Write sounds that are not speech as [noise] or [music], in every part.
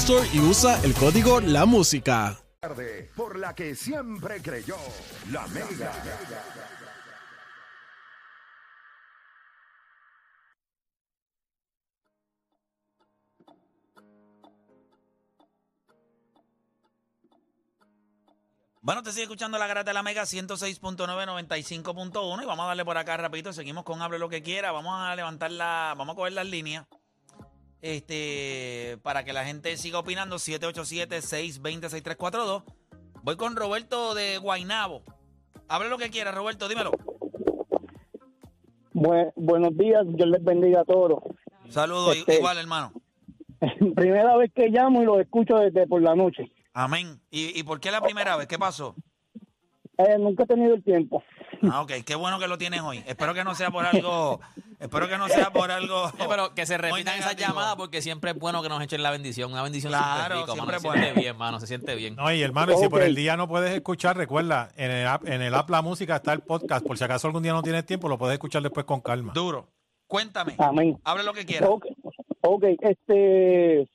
Store y usa el código La Música. por la que siempre creyó, la Mega. Bueno, te sigue escuchando la garata de la Mega 106.9, 95.1 y vamos a darle por acá rapidito. Seguimos con Hable lo que quiera. Vamos a levantar la, vamos a coger las líneas. Este, para que la gente siga opinando, 787-620-6342. Voy con Roberto de Guainabo. Hable lo que quiera, Roberto, dímelo. Bue- buenos días, Dios les bendiga a todos. Saludos, Este- igual, hermano. [laughs] Primera vez que llamo y lo escucho desde por la noche. Amén. ¿Y, ¿Y por qué la primera vez? ¿Qué pasó? Eh, nunca he tenido el tiempo. Ah, ok, qué bueno que lo tienes hoy. Espero que no sea por algo, [laughs] espero que no sea por algo. Sí, pero que se repitan esas llamadas porque siempre es bueno que nos echen la bendición. Una bendición Claro, siempre es rico, siempre mano. Se siente bueno. bien, mano. Se siente bien. No, y hermano, si por el día no puedes escuchar, recuerda, en el, app, en el app La Música está el podcast. Por si acaso algún día no tienes tiempo, lo puedes escuchar después con calma. Duro. Cuéntame. Amén. Hable lo que quieras. Ok, este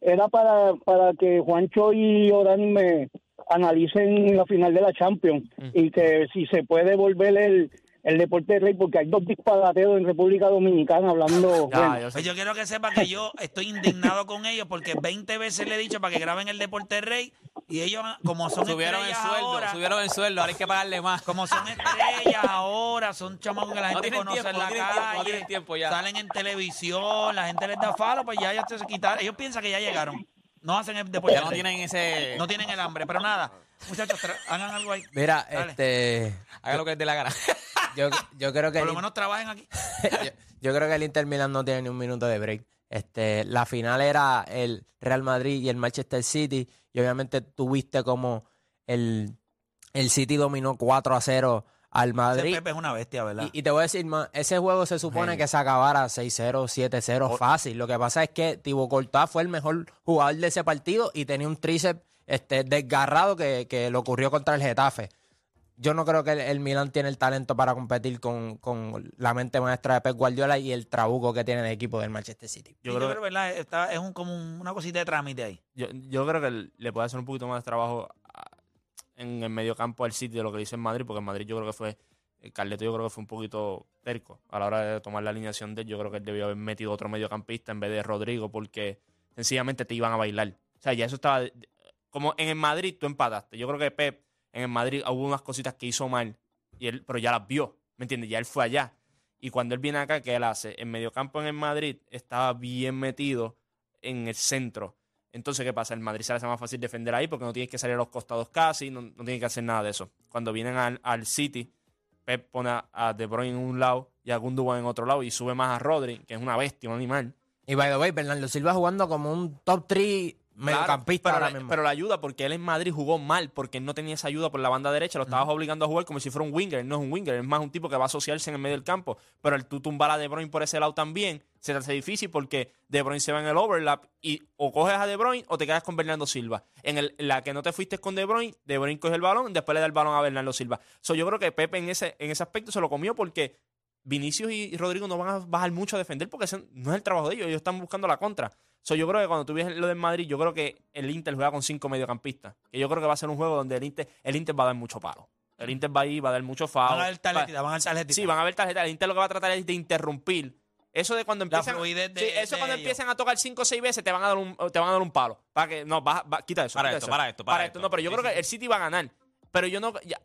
era para, para que Juancho y Orán me analicen la final de la Champions y que si se puede volver el, el deporte rey, porque hay dos disparateros en República Dominicana hablando. Pues yo quiero que sepa que yo estoy indignado con ellos porque 20 veces le he dicho para que graben el Deporte Rey y ellos, como son Subieron el estrellas sueldo, ahora, subieron el sueldo, ahora hay que pagarle más. como son estrellas ahora, son chamacos que la No gente tienen conoce tiempo, en la no tienen tiempo, no calle, tienen tiempo ya. salen en televisión, la gente les da falo, pues ya, ya se quitaron. Ellos piensan que ya llegaron. No hacen el Deporte Ya no Rey. tienen ese... No tienen el hambre, pero nada. Muchachos, tra- hagan algo ahí. Mira, Dale. este, Haga lo que dé la gana. [laughs] yo, yo creo que Por el, lo menos trabajen aquí. [laughs] yo, yo creo que el Inter Milan no tiene ni un minuto de break. Este, la final era el Real Madrid y el Manchester City y obviamente tuviste como el, el City dominó 4 a 0 al Ese Madrid. Pepe es una bestia, ¿verdad? Y, y te voy a decir más, ese juego se supone que se acabara 6-0, 7-0 fácil. Lo que pasa es que Thibaut Courtois fue el mejor jugador de ese partido y tenía un tríceps este, desgarrado que, que le ocurrió contra el Getafe. Yo no creo que el, el Milan tiene el talento para competir con, con la mente maestra de Pep Guardiola y el trabuco que tiene el equipo del Manchester City. yo, creo, que ¿verdad? Está- es un, como un- una cosita de trámite ahí. Yo, yo creo que le puede hacer un poquito más de trabajo a- en el medio campo del City de lo que hizo en Madrid, porque en Madrid yo creo que fue, Carleto yo creo que fue un poquito terco a la hora de tomar la alineación de él. Yo creo que él debió haber metido otro mediocampista en vez de Rodrigo, porque sencillamente te iban a bailar. O sea, ya eso estaba... Como en el Madrid tú empataste. Yo creo que Pep en el Madrid hubo unas cositas que hizo mal, y él, pero ya las vio, ¿me entiendes? Ya él fue allá. Y cuando él viene acá, ¿qué él hace? En mediocampo en el Madrid estaba bien metido en el centro. Entonces, ¿qué pasa? El Madrid se le hace más fácil defender ahí porque no tienes que salir a los costados casi, no, no tienes que hacer nada de eso. Cuando vienen al, al City, Pep pone a- De Bruyne en un lado y a Gundogan en otro lado y sube más a Rodri, que es una bestia, un animal. Y by the way, Bernardo Silva jugando como un top 3 mediocampista Claro, ahora pero, mismo. pero la ayuda, porque él en Madrid jugó mal, porque él no tenía esa ayuda por la banda derecha, lo estabas obligando a jugar como si fuera un winger. No es un winger, es más un tipo que va a asociarse en el medio del campo. Pero el tú tumbar a De Bruyne por ese lado también se te hace difícil porque De Bruyne se va en el overlap y o coges a De Bruyne o te quedas con Bernardo Silva. En el, la que no te fuiste con De Bruyne, De Bruyne coge el balón, después le da el balón a Bernardo Silva. So, yo creo que Pepe en ese, en ese aspecto se lo comió porque Vinicius y Rodrigo no van a bajar mucho a defender porque ese no es el trabajo de ellos, ellos están buscando la contra. So, yo creo que cuando tú ves lo del Madrid, yo creo que el Inter juega con cinco mediocampistas. Que yo creo que va a ser un juego donde el Inter, el Inter va a dar mucho palo. El Inter va a ir, va a dar mucho foul. Van a ver Va- tarjetita, van a ver tarjetita. Sí, van a ver tarjeta. El Inter lo que va a tratar es de interrumpir Eso de cuando empiezan, fluidez de- sí, eso de cuando ellos. empiezan a tocar cinco o seis veces te van a dar un, te van a dar un palo. Para que, no, quita eso. Para quita esto, eso. para esto, para esto. No, pero yo Sí, creo sí, que el City va a ganar. Pero yo no, ya,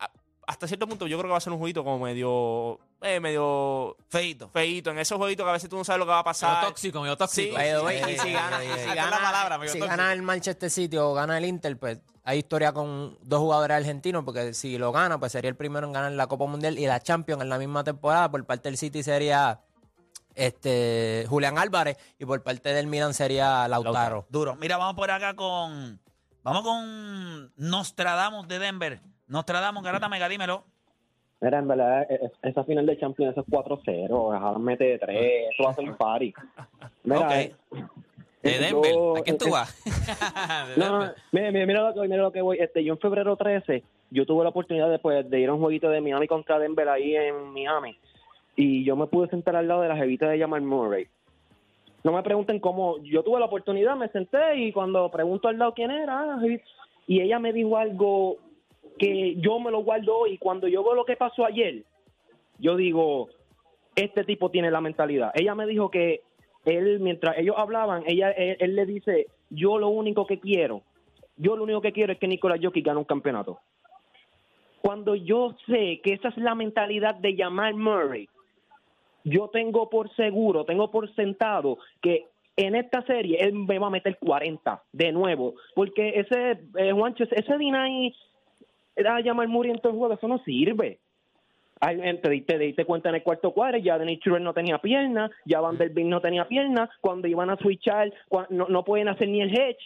hasta cierto punto yo creo que va a ser un jueguito como medio, eh, medio Feito. feíto. En esos jueguitos que a veces tú no sabes lo que va a Medio pasar. tóxico, medio tóxico. Sí. Way, Sí, y si gana, si la palabra, medio si tóxico. gana el Manchester City o gana el Inter, pues hay historia con dos jugadores argentinos, porque si lo gana, pues sería el primero en ganar la Copa Mundial y la Champions en la misma temporada. Por parte del City sería este Julián Álvarez y por parte del Milan sería Lautaro. Duro. Mira, vamos por acá con. Vamos con Nostradamus de Denver. Nostradamus, Garata Mega, dímelo. Mira, en verdad, e- e- esa final de Champions es 4-0. Ahora mete 3. Eso va a ser un party. Mira, eh, De eh, Denver. yo- ¿A quién tú eh, vas? [laughs] No, mira, mira, mira lo que voy, mira lo que voy. Este, yo en febrero 13, yo tuve la oportunidad después de ir a un jueguito de Miami contra Denver ahí en Miami. Y yo me pude sentar al lado de la jevita de Jamal Murray. No me pregunten cómo. Yo tuve la oportunidad, me senté y cuando pregunto al lado quién era, y ella me dijo algo que yo me lo guardo y cuando yo veo lo que pasó ayer, yo digo, este tipo tiene la mentalidad. Ella me dijo que él, mientras ellos hablaban, ella, él, le dice, yo lo único que quiero, yo lo único que quiero es que Nicolás Jokic gane un campeonato. Cuando yo sé que esa es la mentalidad de Jamal Murray, yo tengo por seguro, tengo por sentado que en esta serie él me va a meter 40 de nuevo, porque ese, eh, Juancho, ese Dinay era Jamal Murray en todo el juego, eso no sirve. Ay, eh, Te, te diste cuenta en el cuarto cuadro, ya Dennis Schroeder no tenía pierna, ya Vanderbilt no tenía pierna, cuando iban a switchar no, no pueden hacer ni el hedge,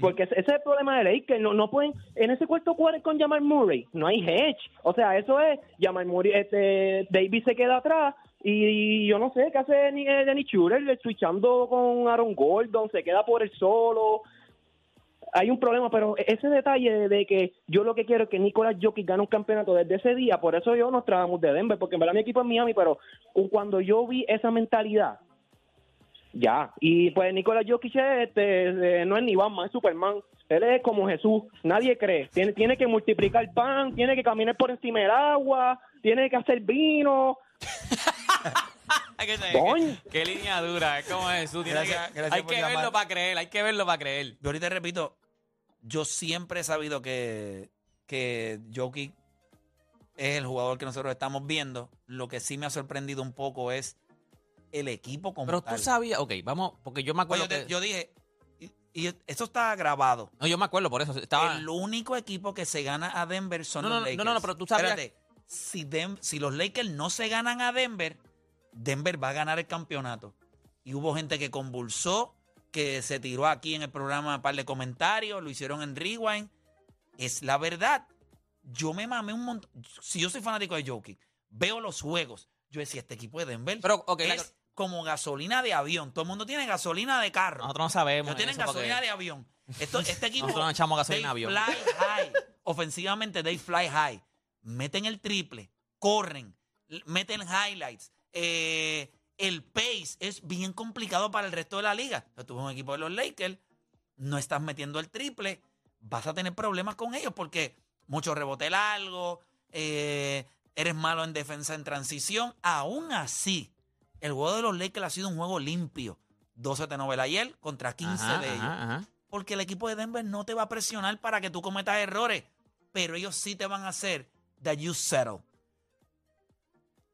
porque ese, es el problema de Lakers, no, no pueden, en ese cuarto cuadro con Jamal Murray, no hay hedge, o sea, eso es, Jamal Murray, este, Davis se queda atrás, y yo no sé qué hace ni- eh, Dennis Schroeder, switchando con Aaron Gordon, se queda por el solo, hay un problema, pero ese detalle de, que yo lo que quiero es que Nicolás Jokic gane un campeonato desde ese día, por eso yo nos trabamos de Denver, porque en verdad mi equipo es Miami, pero cuando yo vi esa mentalidad, ya, y pues Nicolás Jokic es, este, no es ni Batman, es Superman, él es como Jesús, nadie cree, tiene, tiene que multiplicar pan, tiene que caminar por encima del agua, tiene que hacer vino, [laughs] qué- Coño. qué, qué línea dura, es como Jesús. tiene Gracias- que- gracias hay que llamar. verlo para creer, hay que verlo para creer. Yo ahorita repito, yo siempre he sabido que, que Jokic es el jugador que nosotros estamos viendo. Lo que sí me ha sorprendido un poco es el equipo como Pero tal. tú sabías, ok, vamos, porque yo me Oye, acuerdo yo, te- que- yo dije, y, esto está grabado. No, yo me acuerdo por eso. Estaba, El único equipo que se gana a Denver son No, no, los no, Lakers. no, no, pero tú sabías- Espérate, si, si los Lakers no se ganan a Denver, Denver va a ganar el campeonato. Y hubo gente que convulsó, que se tiró aquí en el programa un par de comentarios, lo hicieron en Rewind. Es la verdad. Yo me mamé un montón. Si yo soy fanático de Jokic, veo los juegos. Yo decía, este equipo de Denver Pero, ok, la- es como gasolina de avión. Todo el mundo tiene gasolina de carro. nosotros no sabemos. Ellos tienen porque- gasolina de avión. Esto, este equipo. [laughs] Nosotros no echamos gasolina de avión. Fly high. Ofensivamente, they fly high. Meten el triple, corren, meten highlights. Eh, el pace es bien complicado para el resto de la liga. Tú un equipo de los Lakers, no estás metiendo el triple, vas a tener problemas con ellos porque mucho rebote largo, eh, eres malo en defensa en transición. Aún así, el juego de los Lakers ha sido un juego limpio. 12 de novela ayer contra 15 Ajá, de ellos. ajá, ajá. Porque el equipo de Denver no te va a presionar para que tú cometas errores. Pero ellos sí te van a hacer that you settle.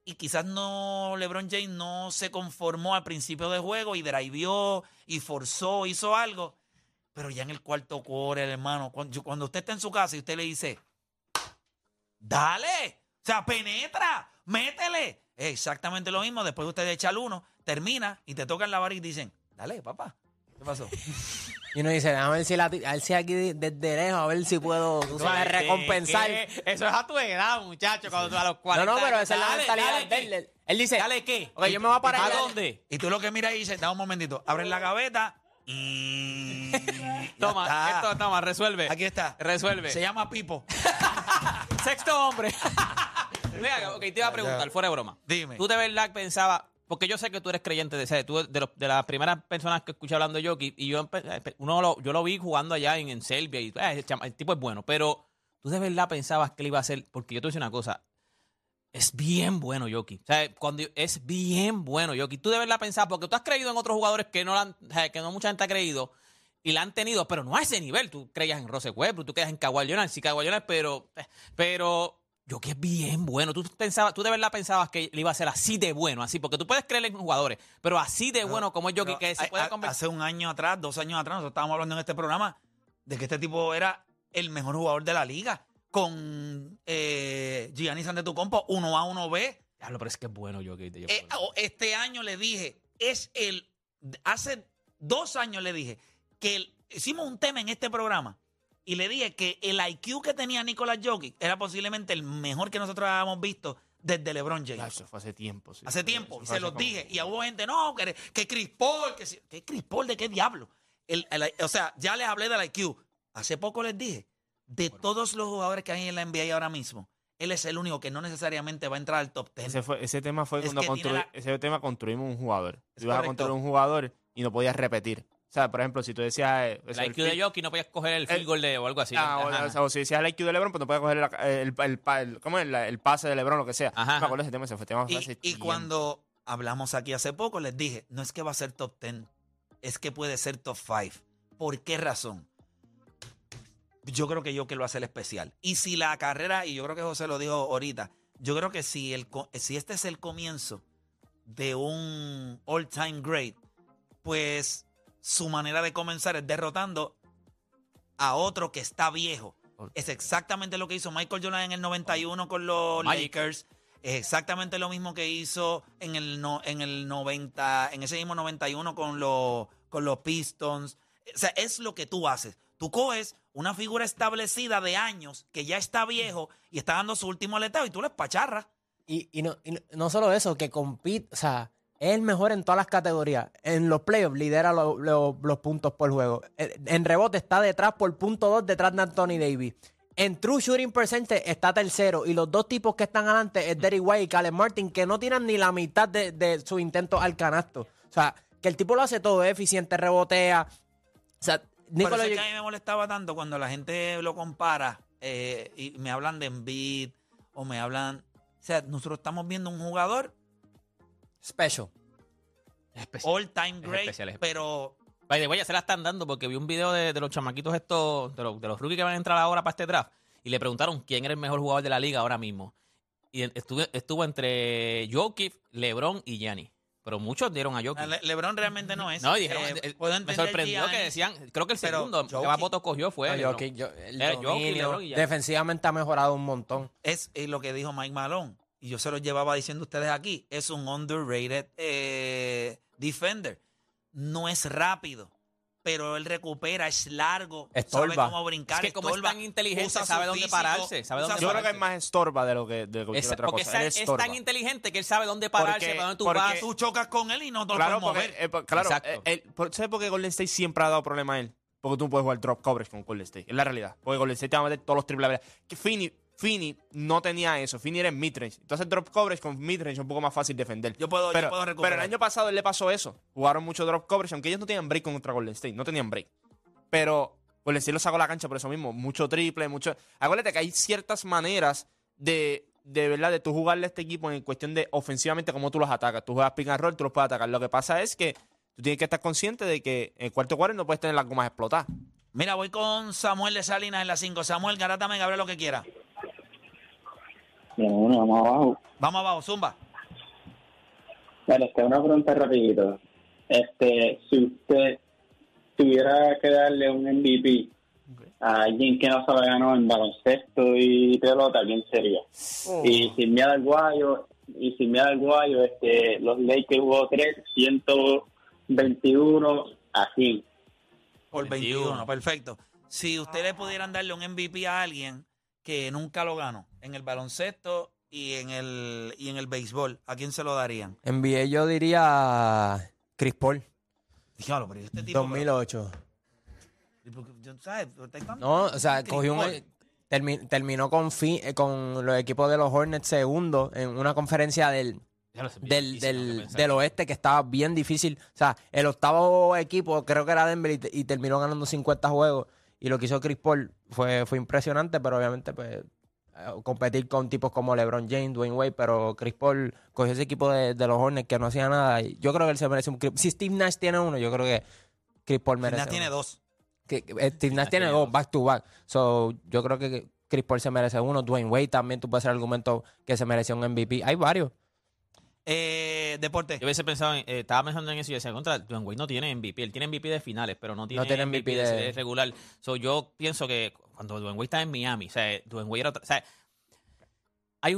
Y quizás no, LeBron James no se conformó al principio del juego y driveó y forzó, hizo algo. Pero ya en el cuarto core, hermano, cuando, usted está en su casa y usted le dice, dale, o sea, penetra, métele. Es exactamente lo mismo. Después usted echa el uno, termina y te tocan la barra y dicen, dale, papá. ¿Qué pasó? [laughs] Y uno dice, a ver si, la, a ver si aquí de- desde lejos, a ver si puedo tú sabes, ¿Qué? recompensar. ¿Qué? Eso es a tu edad, muchacho, cuando tú a los 40 No, no, pero esa es la Dale, mentalidad dale, de él. ¿qué? Él- Él dice, ¿Dale qué? ok, yo me voy a parar. ¿A dónde? Y tú lo que miras y dices, da un momentito, abres la gaveta y. [laughs] ya Toma, está. esto, toma, resuelve. Aquí está. Resuelve. Se llama Pipo. [laughs] Sexto hombre. Mira, ok, te iba a preguntar, fuera de broma. Dime. Tú de verdad pensabas, porque yo sé que tú eres creyente de ese, tú de, de las primeras personas que escuché hablando de Jokic, y yo, empe- uno lo, yo lo vi jugando allá en, en Serbia, y eh, el, tipo es bueno, pero tú de verdad pensabas que él iba a hacer, porque yo te voy a decir una cosa, Es bien bueno, Jokic. O sea, cuando es bien bueno, Jokic. Tú debes la pensar, porque tú has creído en otros jugadores que no, han- o sea, que no mucha gente ha creído y la han tenido, pero no a ese nivel. Tú creías en Rose Westbrook, tú creías en Kawhi Leonard, sí Kawhi pero, pero Jokic es bien bueno. Tú pensabas, tú de verdad pensabas que le iba a ser así de bueno, así, porque tú puedes creer en jugadores, pero así de bueno como es Jokic, que se puede convertir. Hace un año atrás, dos años atrás, nosotros estábamos hablando en este programa de que este tipo era el mejor jugador de la liga. Con eh, Giannis Antetokounmpo, 1A, 1B. Diablo, pero es que es bueno Jokic. Eh, o- este año le dije, es el. Hace dos años le dije que el- hicimos un tema en este programa y le dije que el IQ que tenía Nicolás Jokic era posiblemente el mejor que nosotros habíamos visto desde LeBron James. eso fue hace tiempo. sí. Hace tiempo, Eso se los como- dije. Y hubo gente, no, que, que Chris Paul, que ¿qué Chris Paul de qué diablo? El- el- o sea, ya les hablé del IQ. Hace poco les dije, de todos los jugadores que hay en la NBA ahora mismo, él es el único que no necesariamente va a entrar al top 10. Ese, fue, ese tema fue Es cuando que la- ese tema construimos un jugador. Ibas a construir un jugador y no podías repetir. O sea, por ejemplo, si tú decías... eh, El IQ de Jokic no podías coger el field el- goal de, o algo así. Ah, o- sea, o si decías el IQ de LeBron, pues no podías coger el, el, el- ¿cómo es? La- el pase de LeBron, lo que sea. Ajá, No me acuerdo ese tema, ese fue tema Y, hace y cuando hablamos aquí hace poco, les dije, no es que va a ser top 10, es que puede ser top 5. ¿Por qué razón? Yo creo que yo que lo hace el especial. Y si la carrera, y yo creo que José lo dijo ahorita, yo creo que si, el, si este es el comienzo de un all-time great, pues su manera de comenzar es derrotando a otro que está viejo. Es exactamente lo que hizo Michael Jordan en el 91 con los Magic. Lakers. Es exactamente lo mismo que hizo en el, no, en el 90, en ese mismo 91 con los, con los Pistons. O sea, es lo que tú haces. Tú coges una figura establecida de años que ya está viejo y está dando su último aleteo y tú le espacharras. Y, y no, y no solo eso, que compite, o sea, es el mejor en todas las categorías. En los playoffs lidera lo- lo- los puntos por juego. En, en rebote está detrás por punto dos detrás de Anthony Davis. En true shooting percentage está tercero. Y los dos tipos que están adelante es Derrick White y Caleb Martin, que no tiran ni la mitad de, de su intento al canasto. O sea, que el tipo lo hace todo, es eficiente, rebotea. O sea, Por Nikola eso es que a mí me molestaba tanto cuando la gente lo compara eh, y me hablan de Embiid o me hablan... O sea, nosotros estamos viendo un jugador special. Es especial. all time Es great, especial, es especial. pero By the way, ya se la están dando porque vi un video de, de los chamaquitos estos, de los, de los rookies que van a entrar ahora para este draft, y le preguntaron quién era el mejor jugador de la liga ahora mismo. Y estuvo entre Jokic, LeBron y Gianni. Pero muchos dieron a Jokic. Le- LeBron realmente no es. No, y dijeron, Eh, eh, puedo me sorprendió que decían, creo que el segundo que más votos cogió fue No. Jokic, yo- el Era Jokic, dominio, LeBron y Giannis. defensivamente ha mejorado un montón. Es eh, lo que dijo Mike Malone. Y yo se lo llevaba diciendo a ustedes aquí. Es un underrated eh, defender. No es rápido. Pero él recupera, es largo, Estorba. sabe cómo brincar. Es que como es estorba, tan inteligente, sabe dónde físico, pararse, sabe dónde Yo creo que es más estorba de lo que de cualquier Es- otra porque cosa. es, Él es estorba. tan inteligente que él sabe dónde pararse, Porque- para dónde tú porque- vas. Tú chocas con él y no te lo Claro, puedes porque, mover. eh, por- claro Exacto. eh, ¿sabes por qué Golden State siempre ha dado problema a él? Porque tú no puedes jugar drop coverage con Golden State. Es la realidad. Porque Golden State te va a meter todos los triples. Que Finney, Finney no tenía eso. Finney era en midrange. Entonces drop coverage con midrange es un poco más fácil defender. Yo puedo, pero, yo puedo pero recuperar. el año pasado él le pasó eso. Jugaron mucho drop coverage, aunque ellos no tenían break contra Golden State. No tenían break. Pero Golden State lo sacó a la cancha por eso mismo. Mucho triple, mucho... Acuérdate que hay ciertas maneras de, de verdad, de tú jugarle a este equipo en cuestión de ofensivamente cómo tú los atacas. Tú juegas pick and roll, tú los puedes atacar. Lo que pasa es que tú tienes que estar consciente de que en el cuarto cuarto no puedes tener las gomas explotadas. Mira, voy con Samuel de Salinas en la 5. Samuel, garátame, Gabriel, lo que quiera. Vamos abajo. Vamos abajo, zumba. Bueno, esta una pregunta rapidito. Este, si usted tuviera que darle un MVP a alguien que no se lo ganó en baloncesto y pelota, ¿quién sería? Y sin miedo al guayo, y sin miedo al guayo, este, los Lakers jugó 3, 121 a 100. Por 21. 21. perfecto. Si ustedes pudieran darle un MVP a alguien que nunca lo ganó en el baloncesto y en el, y en el béisbol, ¿a quién se lo darían? NBA yo diría Chris Paul, Dígalo, pero este tipo. 2008. pero- ¿sabes? No, o sea, Chris cogió un, termi- terminó con, fi- eh, con los equipos de los Hornets segundo en una conferencia del, Ya lo sé, bien del, del, del oeste que estaba bien difícil. O sea, el octavo equipo creo que era Denver y terminó ganando 50 juegos. Y lo que hizo Chris Paul fue, fue impresionante, pero obviamente pues eh, competir con tipos como LeBron James, Dwayne Wade, pero Chris Paul cogió ese equipo de, de los Hornets que no hacía nada. Y yo creo que él se merece un. Si Steve Nash tiene uno, yo creo que Chris Paul merece. Tina tiene uno. dos. Que, que, eh, Steve Nash tiene dos, back to back. So, yo creo que Chris Paul se merece uno. Dwayne Wade también, tú puedes hacer argumento que se merecía un MVP. Hay varios. Eh, deporte. Yo hubiese pensado, en- eh, estaba pensando en eso y decía, contra, Dwayne Wade no tiene MVP, él tiene MVP de finales, pero no tiene, tiene MVP, MVP de, de- de regular. So, yo pienso que cuando Dwayne Wade está en Miami, o sea, Dwayne Wade era otra- o sea, hay,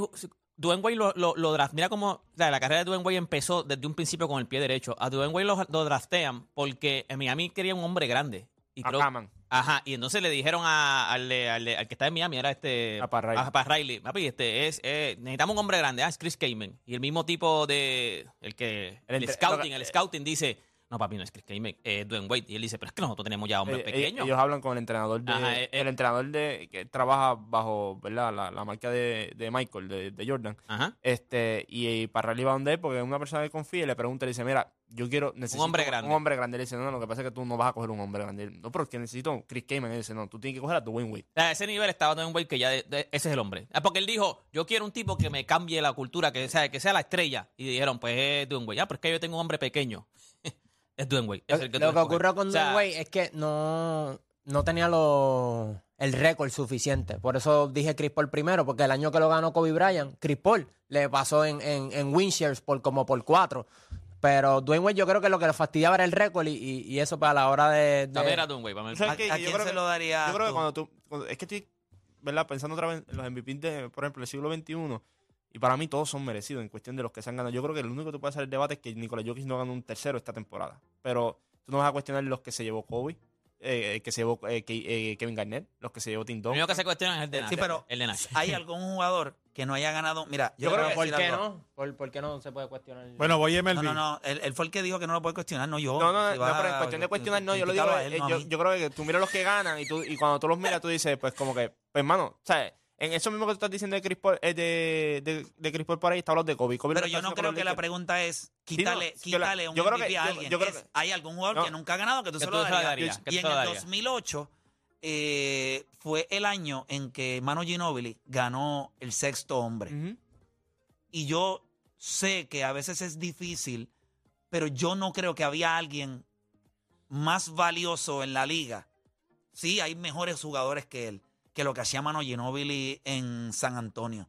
Dwayne Wade lo, lo, lo draft- mira cómo o sea, la carrera de Dwayne Wade empezó desde un principio con el pie derecho. A Dwayne Wade lo, lo draftean porque en Miami quería un hombre grande. Y A creo, Kaman. Ajá, y entonces le dijeron a- al, al al que está en Miami, era este... A Pat Riley. a Pat Riley. Papi, este es, eh, necesitamos un hombre grande, ah, es Chris Kamen. Y el mismo tipo de, el que, El scouting, el scouting dice, no papi, no es Chris Kamen, es Dwayne Wade. Y él dice, pero es que nosotros tenemos ya hombres Eh, eh, pequeños. Ellos hablan con el entrenador de. Ajá, eh, el entrenador de que trabaja bajo ¿verdad? La, la marca de, de Michael, de, de Jordan. Ajá. Este, y, y para arriba donde él, porque es una persona que confía y le pregunta y le dice, mira, yo quiero, necesito hombre grande. Un hombre grande. Le dice, no, lo que pasa es que tú no vas a coger un hombre grande. No, pero es que necesito Chris Kaman. Y él dice, no, tú tienes que coger a Dwayne Wade. O sea, a ese nivel estaba Dwayne Wade que ya de- de- ese es el hombre. Ah, Porque él dijo, yo quiero un tipo que me cambie la cultura, que sea, que sea la estrella. Y dijeron, pues es Dwayne Wade. Ah, pero es que yo tengo un hombre pequeño. Es Dwayne Wade. es Lo, el que lo que ocurrió con O sea, Dwayne Wade es que no, no tenía lo- el récord suficiente. Por eso dije Chris Paul primero, porque el año que lo ganó Kobe Bryant, Chris Paul le pasó en, en, en win shares por como por cuatro. Pero Dwayne Wade yo creo que lo que le fastidiaba era el récord y, y- y eso para la hora de... de- Para ver a Dwayne Wade. para ver- ¿Sabes ¿A- qué? a Que quién creo se que- lo daría Yo creo que cuando tú. cuando- es que estoy, ¿verdad? Pensando otra vez en los MVP de, por ejemplo, el siglo XXI. Y para mí todos son merecidos en cuestión de los que se han ganado. Yo creo que el único que tú puedes hacer el debate es que Nikola Jokic no ganó un tercero esta temporada. Pero tú no vas a cuestionar los que se llevó Kobe, eh, que se llevó eh, eh, Kevin Garnett, los que se llevó Tim Lo Duncan. único que se cuestiona es el de Nash. Sí, pero el de Nash. ¿hay algún jugador que no haya ganado? Mira, yo, Yo creo te que ¿Por qué algo. no? ¿Por, por qué no se puede cuestionar? Bueno, voy a MLB. No, no, no. Él, él fue el que dijo que no lo puede cuestionar, no yo. No, no, no, Si no, vas pero en cuestión de cuestionar, no, yo lo digo, él, eh, no yo, yo creo que tú miras los que ganan y tú y cuando tú los miras, tú dices, pues como que, pues hermano, ¿sabes? En eso mismo que tú estás diciendo de Chris Paul, eh, de, de, de Chris Paul por ahí, está los de Kobe. Pero yo no creo que la pregunta es que la- quítale un MVP que- a alguien. yo creo Es, que- ¿Hay algún jugador No. que nunca ha ganado que tú Que se tú lo se lo darías? Y en el darías. 2008 eh, fue el año en que Manu Ginobili ganó el sexto hombre. Y yo sé que a veces es difícil, pero yo no creo que había alguien más valioso en la liga. Sí, hay mejores jugadores que él, que lo que hacía Mano Ginobili en San Antonio.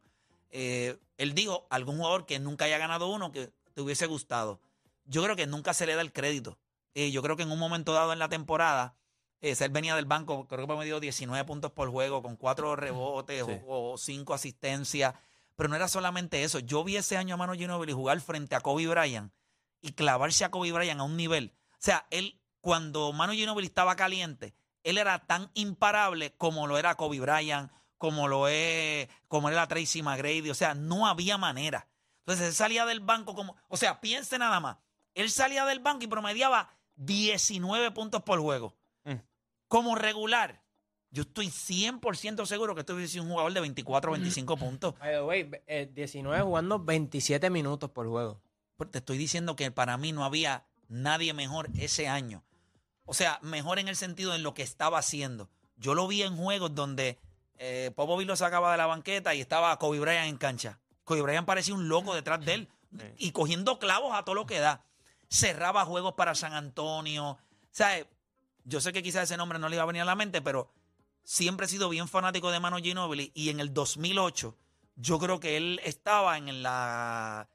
Eh, él dijo, algún jugador que nunca haya ganado uno que te hubiese gustado. Yo creo que nunca se le da el crédito. Eh, yo creo que en un momento dado en la temporada, eh, él venía del banco, creo que me dio 19 puntos por juego, con cuatro rebotes Sí. o, o cinco asistencias. Pero no era solamente eso. Yo vi ese año a Mano Ginobili jugar frente a Kobe Bryant y clavarse a Kobe Bryant a un nivel. O sea, él, cuando Manu Ginobili estaba caliente, él era tan imparable como lo era Kobe Bryant, como lo es, como era Tracy McGrady. O sea, no había manera. Entonces él salía del banco como, o sea, piense nada más. Él salía del banco y promediaba 19 puntos por juego. Mm. Como regular. Yo estoy 100% seguro que esto hubiese sido un jugador de 24 o Mm. 25 puntos. By the way, eh, 19 jugando 27 minutos por juego. Te estoy diciendo que para mí no había nadie mejor ese año. O sea, mejor en el sentido de lo que estaba haciendo. Yo lo vi en juegos donde eh, Popovich lo sacaba de la banqueta y estaba Kobe Bryant en cancha. Kobe Bryant parecía un loco detrás de él [laughs] y cogiendo clavos a todo lo que da. Cerraba juegos para San Antonio. O sea, yo sé que quizás ese nombre no le iba a venir a la mente, pero siempre he sido bien fanático de Manu Ginobili y en el 2008 yo creo que él estaba en la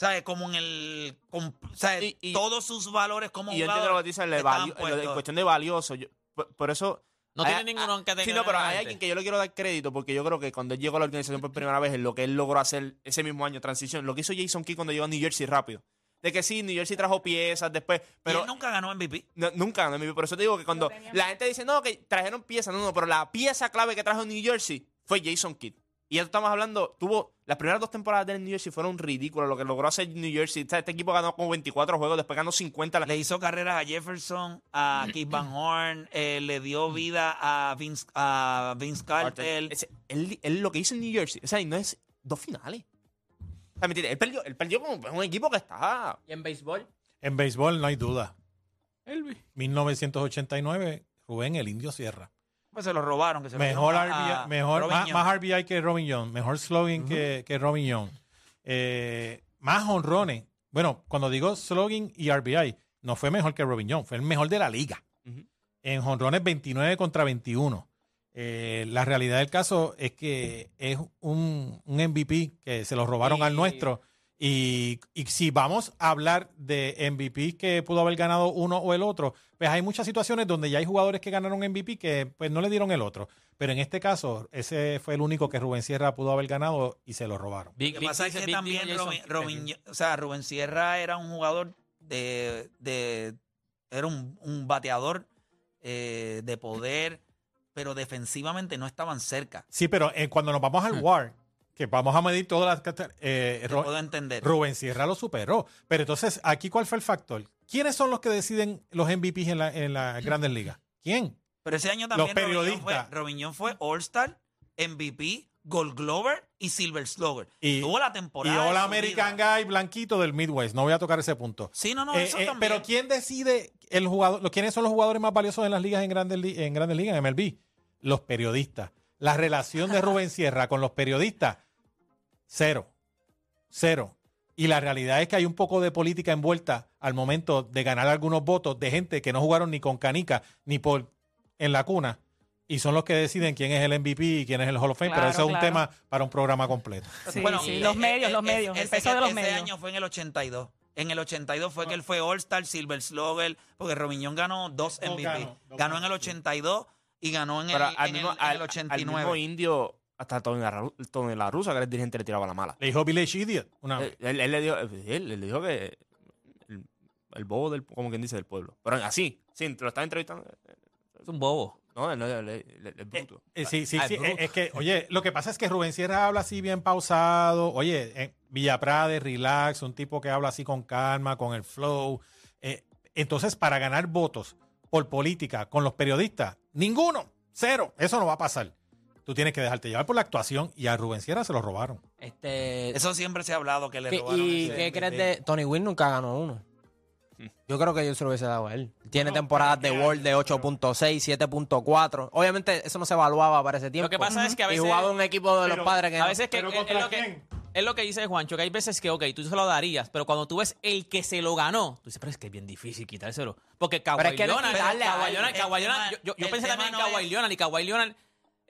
¿sabes? Como en el con- ¿sabes? Y- y- todos sus valores como Y yo jugador entiendo lo que le estaban valio- lo de- en cuestión de valioso. yo- por, por eso. No hay- tiene ninguno que tenga Sí, no, pero hay alguien que yo le quiero dar crédito porque yo creo que cuando él llegó a la organización por primera vez, en lo que él logró hacer ese mismo año, transición, lo que hizo Jason Kidd cuando llegó a New Jersey rápido. De que sí, New Jersey trajo piezas después, Y pero él nunca ganó MVP. no- nunca ganó MVP. Por eso te digo que cuando la gente dice, no, que trajeron piezas, no, no, pero la pieza clave que trajo New Jersey fue Jason Kidd. Y ya estamos hablando, tuvo las primeras dos temporadas de New Jersey fueron ridículas, lo que logró hacer New Jersey. Sea, Este equipo ganó como 24 juegos, después ganó 50. la- Le hizo carreras a Jefferson, a Keith Van Horn, eh, le dio vida a Vince, a Vince Carter. Él, él lo que hizo en New Jersey, o sea, y no es dos finales. O sea, ¿me entiendes? Él perdió, él perdió con un equipo que está. ¿Y en béisbol? En béisbol no hay duda. 1989, Rubén el Indio Sierra. Pues se lo robaron. Que se Mejor, RBI, mejor más, más RBI que Robin Young, mejor slogan que, que Robin Young, Eh, más honrones. Bueno, cuando digo slogan y RBI, no fue mejor que Robin Young, fue el mejor de la liga. En honrones 29 contra 21. Eh, la realidad del caso es que es un, un MVP que se lo robaron al nuestro. Y, y si vamos a hablar de MVP que pudo haber ganado uno o el otro, pues hay muchas situaciones donde ya hay jugadores que ganaron MVP que pues no le dieron el otro. Pero en este caso, ese fue el único que Rubén Sierra pudo haber ganado y se lo robaron. Big- Lo que Big pasa es que Big también Robin, Robin- o sea, Rubén Sierra era un jugador de, de era un, un bateador eh, de poder, pero defensivamente no estaban cerca. Sí, pero eh, cuando nos vamos al WAR, que vamos a medir todas las... eh, Te puedo entender. Rubén Sierra lo superó. Pero entonces, aquí cuál fue el factor? ¿Quiénes son los que deciden los MVPs en la, en las [laughs] grandes ligas? ¿Quién? Pero ese año Los también Young periodistas. fue, Robin Young fue All-Star, MVP, Gold Glover y Silver Slugger. Y- Tuvo la Y temporada. de All American vida. Guy blanquito del Midwest. No voy a tocar ese punto. Sí, no, no, Eh, eso eh, también. pero ¿quién decide el jugador? ¿Quiénes son los jugadores más valiosos en las ligas en grandes, en grandes ligas, en MLB? Los periodistas. La relación de [laughs] Rubén Sierra con los periodistas, cero. Cero. Y la realidad es que hay un poco de política envuelta al momento de ganar algunos votos de gente que no jugaron ni con canica ni por en la cuna. Y son los que deciden quién es el MVP y quién es el Hall of Fame. pero Claro, eso es un tema para un programa completo. Sí, Bueno, sí, los medios, los medios, el ese peso de los ese medios. año fue en el 82. En el 82 fue que él fue All-Star, Silver Slugger, porque Robin Young ganó dos MVP. ganó, en el sí. 82 y ganó en el, en mismo, en al- el al 89. mismo indio, hasta Tony la, Tony la Rusa, que era el dirigente, le tiraba la mala. Le dijo Village Idiot una vez. Él, él- él le dijo, él, él le dijo que el, el bobo del, como quien dice, del pueblo. Pero así, sí, te lo estaba entrevistando. Es un bobo. No, es bruto. Eh, sí, sí, Ah, sí. es eh, que, oye, lo que pasa es que Rubén Sierra habla así bien pausado. Oye, eh, Villaprade, relax, un tipo que habla así con calma, con el flow. Eh, entonces, para ganar votos por política con los periodistas, ninguno, cero. Eso no va a pasar. Tú tienes que dejarte llevar por la actuación y a Rubén Sierra se lo robaron. Este, Eso siempre se ha hablado que le ¿qué- robaron. ¿Y ese qué crees de Tony Wynn nunca ganó uno? Yo creo que yo se lo hubiese dado a él. Tiene No, temporadas de ¿qué World de año? 8.6, 7.4. Obviamente eso no se evaluaba para ese tiempo. Lo que pasa es que a Y veces, jugaba en un equipo de Pero- los padres que a veces que ¿Pero es, es contra lo que quién? es lo que dice Juancho, que hay veces que, ok, tú se lo darías, pero cuando tú ves el que se lo ganó, tú dices, pero es que es bien difícil quitárselo. Porque Kawhi es que no es Leonard, quitarle a Kawhi él. Leonard- El Kawhi Leonard- tema- yo, yo- yo el pensé tema también en no Kawhi es- Leonard y Kawhi Leonard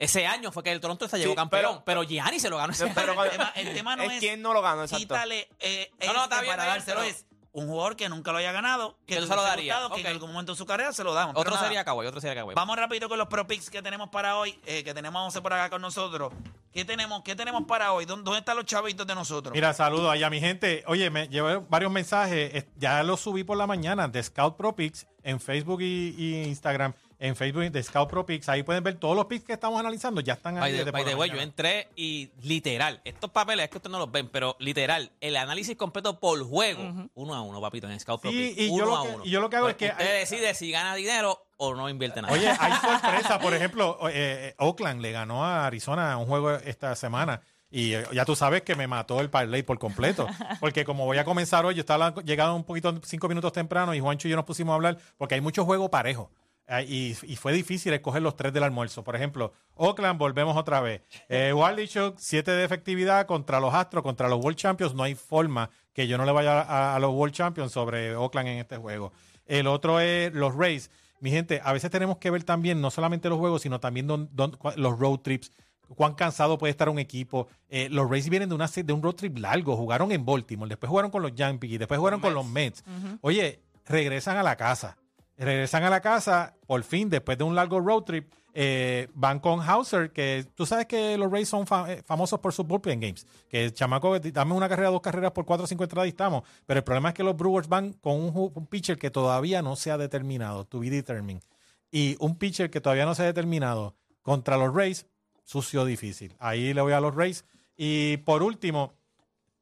ese año fue que el Toronto se llevó Sí, campeón, pero- pero, Gianni se lo ganó ese Pero año. el tema, el tema no es es, quien no lo ganó, exacto. quítale eh, No, no, está este bien, para dárselo. Es un jugador que nunca lo haya ganado, que se lo gustado, que en algún momento de su carrera se lo damos. Otro nada, sería Kawhi, otro sería Kawhi. Vamos rapidito con los pro picks que tenemos para hoy, eh, que tenemos a José por acá con nosotros. ¿Qué tenemos, qué tenemos para hoy? ¿Dónde, están los chavitos de nosotros? Mira, saludos allá, mi gente. Oye, me llevé varios mensajes. Ya los subí por la mañana de Scout Pro Picks en Facebook y, y Instagram. En Facebook de Scout Pro Picks. Ahí pueden ver todos los picks que estamos analizando. Ya están ahí. By desde the, por by la the way, yo entré y literal, estos papeles es que ustedes no los ven, pero literal, el análisis completo por juego, uno a uno, papito, en Scout Pro Sí, Picks, y yo uno lo a que- uno. y yo lo que hago Pues es que Usted hay- decide si gana dinero o no invierte nada. Oye, hay [laughs] sorpresa. Por ejemplo, eh, eh, Oakland le ganó a Arizona un juego esta semana. Y eh, ya tú sabes que me mató el parlay por completo. [laughs] Porque como voy a comenzar hoy, yo estaba llegando un poquito, cinco minutos temprano, y Juancho y yo nos pusimos a hablar, porque hay mucho juego parejo. Eh, y, y fue difícil escoger los tres del almuerzo. Por ejemplo, Oakland, volvemos otra vez. [laughs] Eh, Shock, 7 de efectividad contra los Astros, contra los World Champions. No hay forma que yo no le vaya a, a los World Champions sobre Oakland en este juego. El otro es los Rays. Mi gente, a veces tenemos que ver también no solamente los juegos, sino también don- don- cua- los road trips. Cuán cansado puede estar un equipo. Eh, los Rays vienen de, una, de un road trip largo. Jugaron en Baltimore, después jugaron con los Yankees, después jugaron con los Mets. Oye, regresan a la casa. Regresan a la casa, por fin, después de un largo road trip. eh, van con Hauser, que tú sabes que los Rays son eh, famosos por sus bullpen games. Que el chamaco, dame una carrera, dos carreras por cuatro o cinco entradas y estamos. Pero el problema es que los Brewers van con un, un pitcher que todavía no se ha determinado, to be determined. Y un pitcher que todavía no se ha determinado contra los Rays, sucio difícil. Ahí le voy a los Rays. Y por último,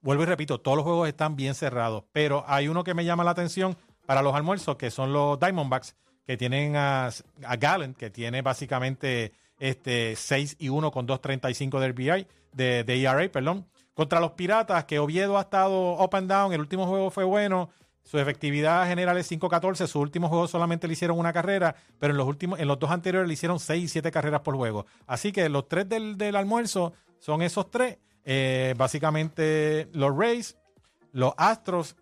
vuelvo y repito, todos los juegos están bien cerrados, pero hay uno que me llama la atención para los almuerzos, que son los Diamondbacks, que tienen a, a Gallen, que tiene básicamente este 6 y 1 con 2.35 de RBI, de, de ERA, perdón. Contra los Piratas, que Oviedo ha estado up and down, el último juego fue bueno, Su efectividad general es 5-14. Su último juego solamente le hicieron una carrera, pero en los últimos, en los dos anteriores le hicieron 6 y 7 carreras por juego. Así que los tres del, del almuerzo son esos tres. Eh, básicamente los Rays, los Astros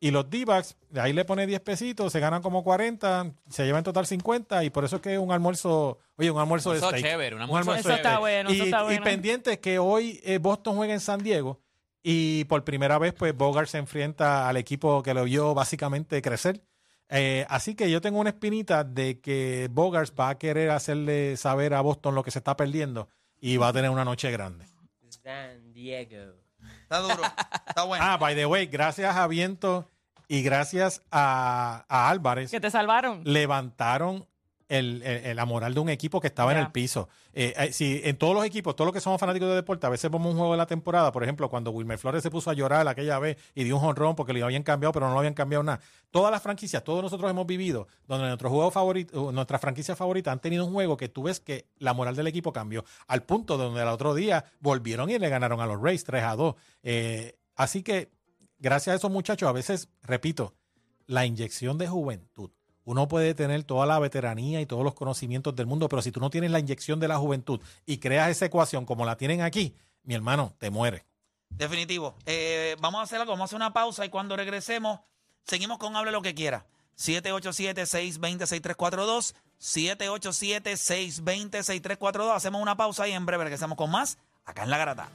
y los D-backs. De ahí le pone 10 pesitos, se ganan como 40, se lleva en total 50 y por eso es que es un almuerzo, oye, un almuerzo de steak. chévere, un almuerzo Eso está steak. bueno, eso y, está y bueno. pendiente que hoy eh, Boston juega en San Diego y por primera vez pues Bogart se enfrenta al equipo que lo vio básicamente crecer. Eh, así que yo tengo una espinita de que Bogart va a querer hacerle saber a Boston lo que se está perdiendo y va a tener una noche grande. San Diego. Está duro. Está bueno. Ah, by the way, gracias a Viento y gracias a, a Álvarez Que te salvaron. levantaron el, el- la moral de un equipo que estaba en el piso. Eh, eh, si en todos los equipos, todos los que somos fanáticos de deporte, a veces vemos un juego de la temporada, por ejemplo, cuando Wilmer Flores se puso a llorar aquella vez y dio un jonrón porque le habían cambiado, pero no lo habían cambiado nada. Todas las franquicias, todos nosotros hemos vivido, donde nuestro juego favorito, nuestra franquicia favorita han tenido un juego que tú ves que la moral del equipo cambió, al punto donde el otro día volvieron y le ganaron a los Rays 3 a 2. Eh, así que, gracias a esos muchachos, a veces, repito, la inyección de juventud. Uno puede tener toda la veteranía y todos los conocimientos del mundo, pero si tú no tienes la inyección de la juventud y creas esa ecuación como la tienen aquí, mi hermano, te muere. Definitivo. Eh, vamos a hacer algo, vamos a hacer una pausa y cuando regresemos, seguimos con Hable lo que quiera. 787-620-6342. 787-620-6342. Hacemos una pausa y en breve regresamos con más acá en La Garata.